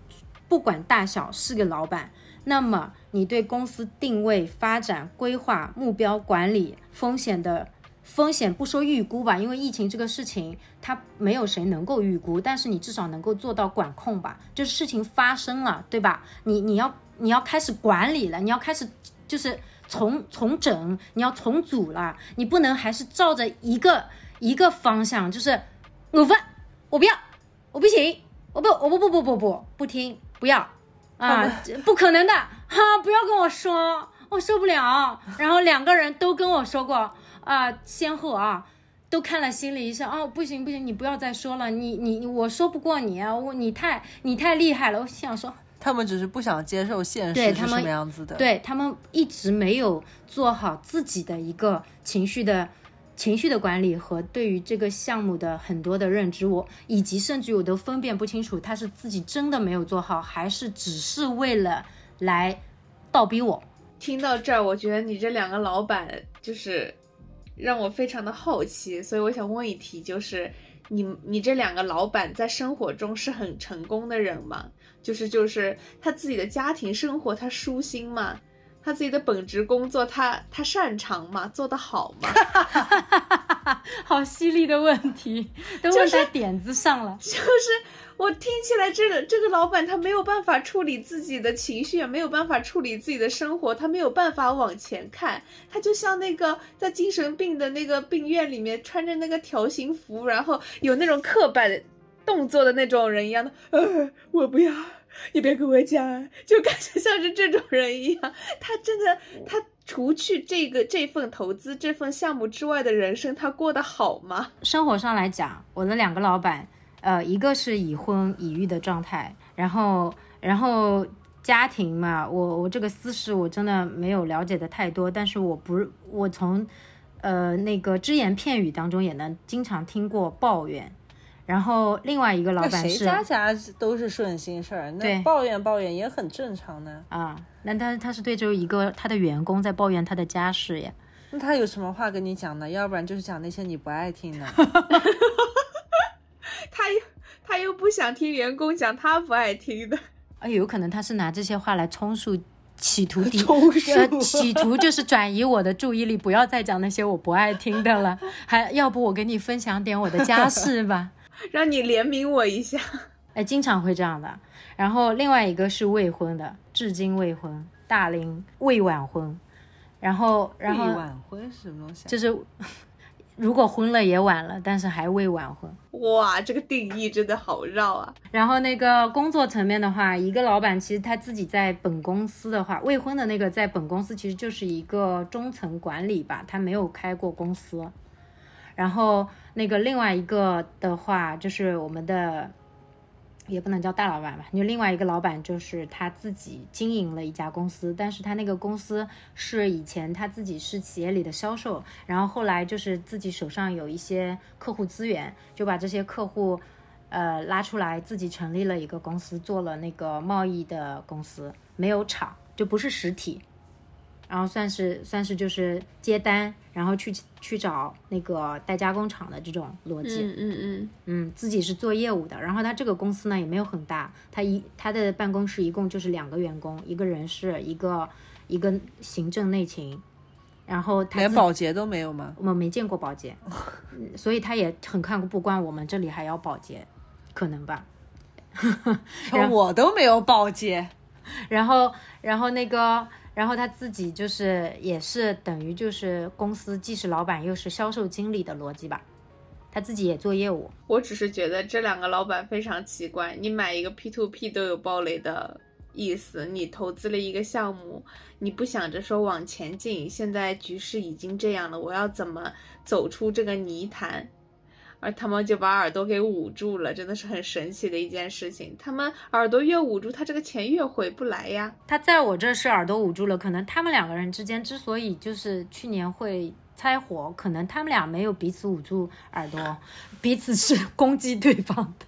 不管大小是个老板，那么你对公司定位、发展、规划、目标管理、风险的。风险不说预估吧，因为疫情这个事情，它没有谁能够预估，但是你至少能够做到管控吧。就是事情发生了，对吧？你你要你要开始管理了，你要开始就是重重整，你要重组了，你不能还是照着一个一个方向，就是我不我不要，我不行，我不我不不不不不不听，不要啊，不可能的哈、不要跟我说，我受不了。然后两个人都跟我说过。啊，先后啊，都看了心理医生哦，不行不行，你不要再说了，你你你我说不过你啊，我你太你太厉害了，我想说，他们只是不想接受现实是什对他们么样子的。对他们一直没有做好自己的一个情绪的情绪的管理和对于这个项目的很多的认知，我以及甚至我都分辨不清楚他是自己真的没有做好，还是只是为了来倒逼我。听到这儿，我觉得你这两个老板就是让我非常的好奇，所以我想问一题，就是你你这两个老板在生活中是很成功的人吗？就是就是他自己的家庭生活他舒心吗？他自己的本职工作他他擅长吗？做得好吗？好犀利的问题，都问在点子上了。就是我听起来，这个这个老板他没有办法处理自己的情绪，也没有办法处理自己的生活，他没有办法往前看，他就像那个在精神病的那个病院里面穿着那个条形服，然后有那种刻板动作的那种人一样的。呃，我不要，你别跟我讲，就感觉像是这种人一样。他真的，他除去这个这份投资这份项目之外的人生，他过得好吗？生活上来讲，我的两个老板，呃，一个是已婚已育的状态，然后，然后家庭嘛，我我这个私事我真的没有了解的太多，但是我不是我从，呃，那个只言片语当中也能经常听过抱怨，然后另外一个老板是家家都是顺心事儿，对那抱怨抱怨也很正常呢。啊，那他他是对着一个他的员工在抱怨他的家事呀。那他有什么话跟你讲呢？要不然就是讲那些你不爱听的。他又他又不想听员工讲他不爱听的。哎，有可能他是拿这些话来充数，企图抵充数呃，企图就是转移我的注意力，不要再讲那些我不爱听的了。还要不我给你分享点我的家事吧？让你怜悯我一下。哎，经常会这样的。然后另外一个是未婚的，至今未婚，大龄未晚婚。然后，然后未晚婚是什么东西啊？就是 如果婚了也晚了，但是还未晚婚。哇，这个定义真的好绕啊！然后那个工作层面的话，一个老板其实他自己在本公司的话，未婚的那个在本公司其实就是一个中层管理吧，他没有开过公司。然后那个另外一个的话，就是我们的也不能叫大老板吧，就另外一个老板就是他自己经营了一家公司，但是他那个公司是以前他自己是企业里的销售，然后后来就是自己手上有一些客户资源，就把这些客户呃拉出来，自己成立了一个公司，做了那个贸易的公司，没有厂，就不是实体。然后算是算是就是接单，然后去去找那个代加工厂的这种逻辑。嗯嗯嗯，嗯，自己是做业务的，然后他这个公司呢也没有很大，他一他的办公室一共就是两个员工，一个人事，一个一个行政内勤，然后他连保洁都没有吗？我们没见过保洁，嗯所以他也很看不惯我们这里还要保洁，可能吧。然我都没有保洁，然后，然后那个，然后他自己就是也是等于就是公司既是老板又是销售经理的逻辑吧，他自己也做业务。我只是觉得这两个老板非常奇怪，你买一个 P to P 都有暴雷的意思，你投资了一个项目，你不想着说往前进，现在局势已经这样了，我要怎么走出这个泥潭？而他们就把耳朵给捂住了，真的是很神奇的一件事情。他们耳朵越捂住，他这个钱越回不来呀。他在我这是耳朵捂住了，可能他们两个人之间之所以就是去年会拆火，可能他们俩没有彼此捂住耳朵，彼此是攻击对方的。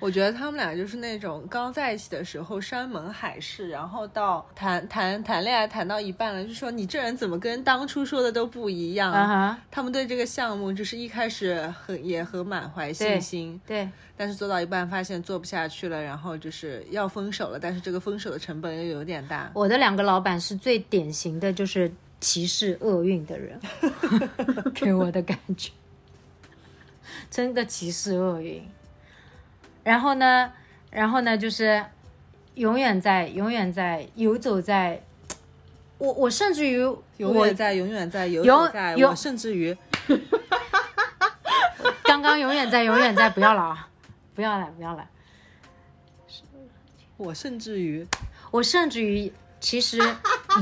我觉得他们俩就是那种刚在一起的时候山盟海誓，然后到谈谈谈恋爱谈到一半了，就说你这人怎么跟当初说的都不一样。他们对这个项目就是一开始很也很满怀信心，对，但是做到一半发现做不下去了，然后就是要分手了，但是这个分手的成本又有点大。我的两个老板是最典型的就是歧视厄运的人，给我的感觉，真的歧视厄运。然后呢，然后呢，就是永远在永远在游走在，我我甚至于我永远在，永远在，游走在，我甚至于刚刚永远在永远在，不要了啊，不要了不要了。我甚至于我甚至于其实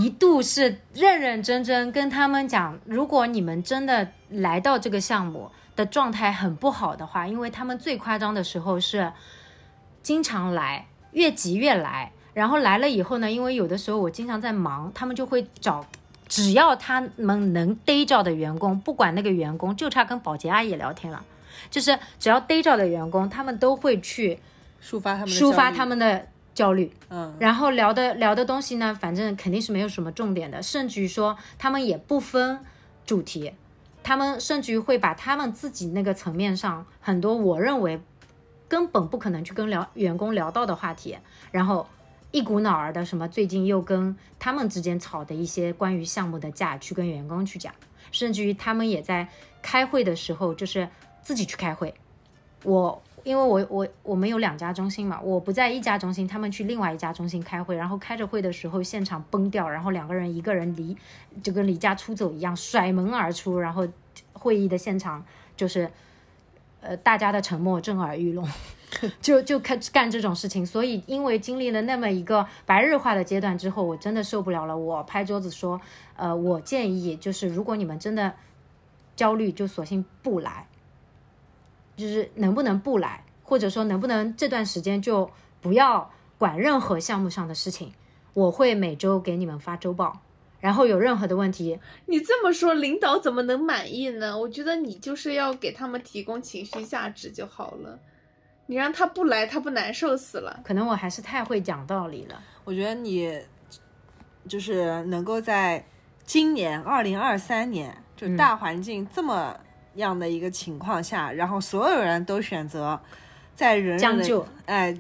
一度是认认真真跟他们讲，如果你们真的来到这个项目的状态很不好的话，因为他们最夸张的时候是经常来，越急越来，然后来了以后呢，因为有的时候我经常在忙，他们就会找。只要他们能逮着的员工，不管那个员工就差跟保洁阿姨聊天了，就是只要逮着的员工，他们都会去抒发他们抒发他们的焦虑。嗯，然后聊的聊的东西呢，反正肯定是没有什么重点的，甚至于说他们也不分主题，他们甚至于会把他们自己那个层面上很多我认为根本不可能去跟聊员工聊到的话题，然后一股脑儿的什么最近又跟他们之间吵的一些关于项目的架去跟员工去讲，甚至于他们也在开会的时候就是自己去开会，我因为我我我们有两家中心嘛，我不在一家中心，他们去另外一家中心开会，然后开着会的时候现场崩掉，然后两个人一个人离就跟离家出走一样甩门而出，然后会议的现场就是呃大家的沉默震耳欲聋，就就开干这种事情，所以因为经历了那么一个白日化的阶段之后，我真的受不了了，我拍桌子说，呃，我建议就是如果你们真的焦虑，就索性不来。就是能不能不来，或者说能不能这段时间就不要管任何项目上的事情，我会每周给你们发周报，然后有任何的问题，你这么说，领导怎么能满意呢？我觉得你就是要给他们提供情绪价值就好了。你让他不来，他不难受死了。可能我还是太会讲道理了。我觉得你就是能够在今年二零二三年，就大环境这么样的一个情况下，然后所有人都选择在人人的将就，哎，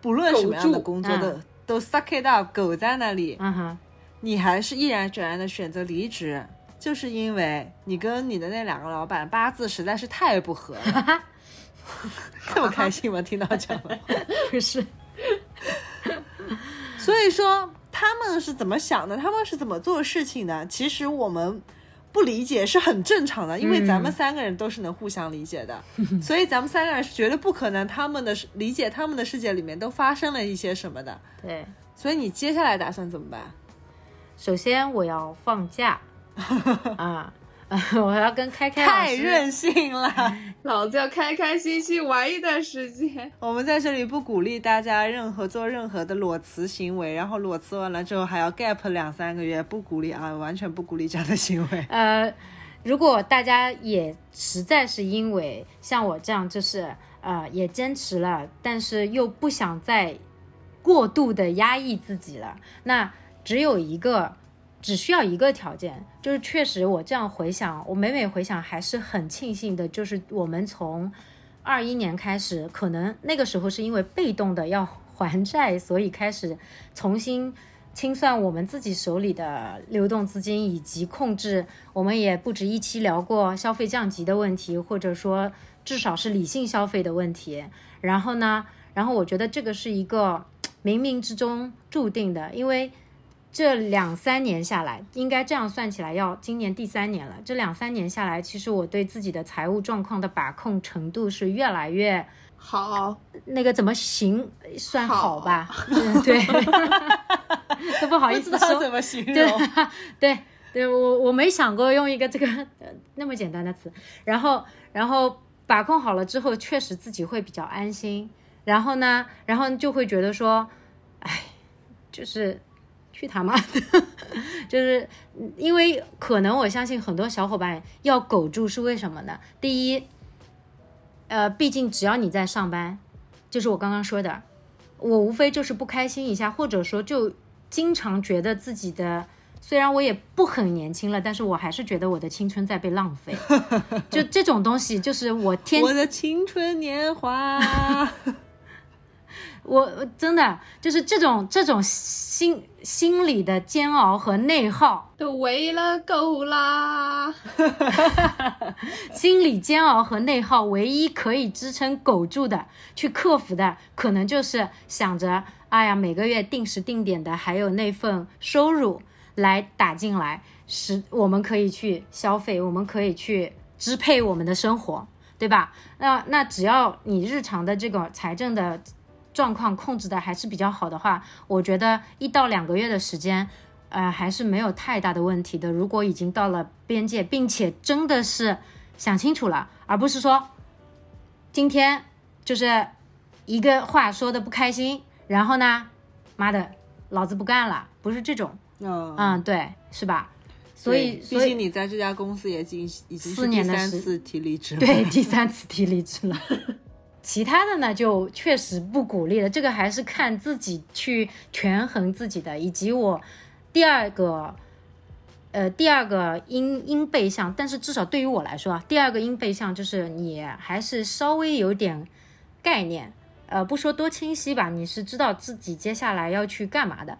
不论什么样的工作都、都 suck it up，苟在那里，嗯哼，你还是毅然决然的选择离职，就是因为你跟你的那两个老板八字实在是太不合了。这么开心吗？听到这样，不是，所以说他们是怎么想的，他们是怎么做事情的，其实我们不理解是很正常的，因为咱们三个人都是能互相理解的，所以咱们三个人是绝对不可能他们的理解他们的世界里面都发生了一些什么的。对，所以你接下来打算怎么办？首先我要放假 啊，我要跟开开太任性了。老子要开开心心玩一段时间。我们在这里不鼓励大家任何做任何的裸辞行为，然后裸辞完了之后还要 gap 两三个月，不鼓励啊，完全不鼓励这样的行为。呃，如果大家也实在是因为像我这样，就是呃也坚持了，但是又不想再过度的压抑自己了，那只有一个，只需要一个条件，就是确实我这样回想，我每每回想还是很庆幸的，就是我们从二一年开始，可能那个时候是因为被动的要还债，所以开始重新清算我们自己手里的流动资金，以及控制。我们也不止一期聊过消费降级的问题，或者说至少是理性消费的问题。然后呢，然后我觉得这个是一个冥冥之中注定的，因为这两三年下来，应该这样算起来要今年第三年了。这两三年下来，其实我对自己的财务状况的把控程度是越来越。好，那个怎么行算好吧？嗯，对，都不好意思说怎么形容。对对对，我我没想过用一个这个那么简单的词。然后然后把控好了之后，确实自己会比较安心。然后呢，然后就会觉得说，哎，就是去他妈的，就是因为可能我相信很多小伙伴要苟住是为什么呢？第一。呃，毕竟只要你在上班，就是我刚刚说的，我无非就是不开心一下，或者说就经常觉得自己的，虽然我也不很年轻了，但是我还是觉得我的青春在被浪费。就这种东西，就是我天，我的青春年华。我真的就是这种这种心心理的煎熬和内耗，都为了狗啦。心理煎熬和内耗，唯一可以支撑苟住的、去克服的，可能就是想着，哎呀，每个月定时定点的，还有那份收入来打进来，使我们可以去消费，我们可以去支配我们的生活，对吧？那那只要你日常的这个财政的。状况控制的还是比较好的话，我觉得一到两个月的时间，呃，还是没有太大的问题的。如果已经到了边界，并且真的是想清楚了，而不是说今天就是一个话说的不开心，然后呢，妈的，老子不干了，不是这种，嗯嗯，对，是吧？所以，毕竟你在这家公司也已经已经四年的第三次提离职了，对，第三次提离职了。其他的呢，就确实不鼓励了。这个还是看自己去权衡自己的，以及我第二个，呃，第二个因因背向。但是至少对于我来说啊，第二个因背向就是你还是稍微有点概念，呃，不说多清晰吧，你是知道自己接下来要去干嘛的。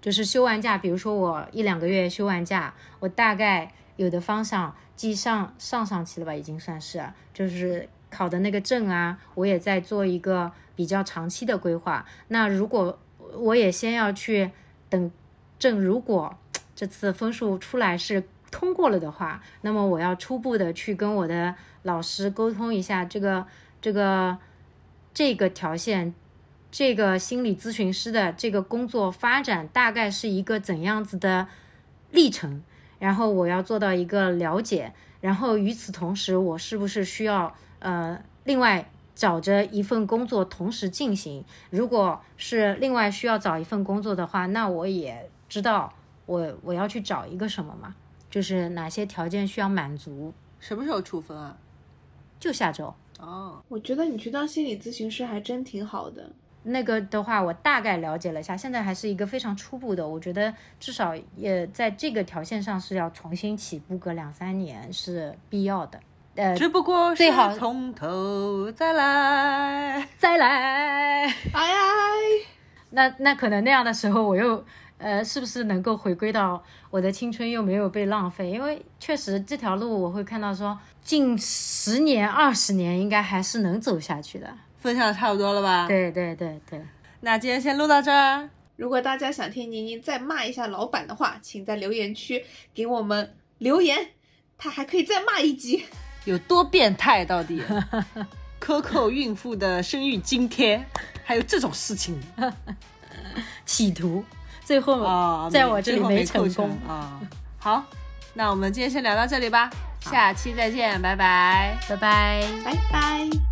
就是休完假，比如说我一两个月休完假，我大概有的方向，即上上上期了吧，已经算是就是。考的那个证啊，我也在做一个比较长期的规划。那如果我也先要去等证，如果这次分数出来是通过了的话，那么我要初步的去跟我的老师沟通一下这个这个这个条线，这个心理咨询师的这个工作发展大概是一个怎样子的历程，然后我要做到一个了解，然后与此同时，我是不是需要。呃，另外找着一份工作同时进行，如果是另外需要找一份工作的话，那我也知道我我要去找一个什么嘛，就是哪些条件需要满足。什么时候出分啊？就下周。哦，我觉得你去当心理咨询师还真挺好的。那个的话，我大概了解了一下，现在还是一个非常初步的，我觉得至少也在这个条线上是要重新起步个两三年是必要的。呃，只不过最好从头再来，再来，哎呀，那那可能那样的时候，我又呃，是不是能够回归到我的青春又没有被浪费？因为确实这条路我会看到说，近十年、二十年应该还是能走下去的。分享的差不多了吧？对对对对，那今天先录到这儿。如果大家想听宁宁再骂一下老板的话，请在留言区给我们留言，他还可以再骂一集。有多变态？到底 克扣孕妇的生育津贴，还有这种事情，企图最后啊，在我这里没成功啊。好，那我们今天先聊到这里吧，下期再见，拜拜，拜拜，拜拜。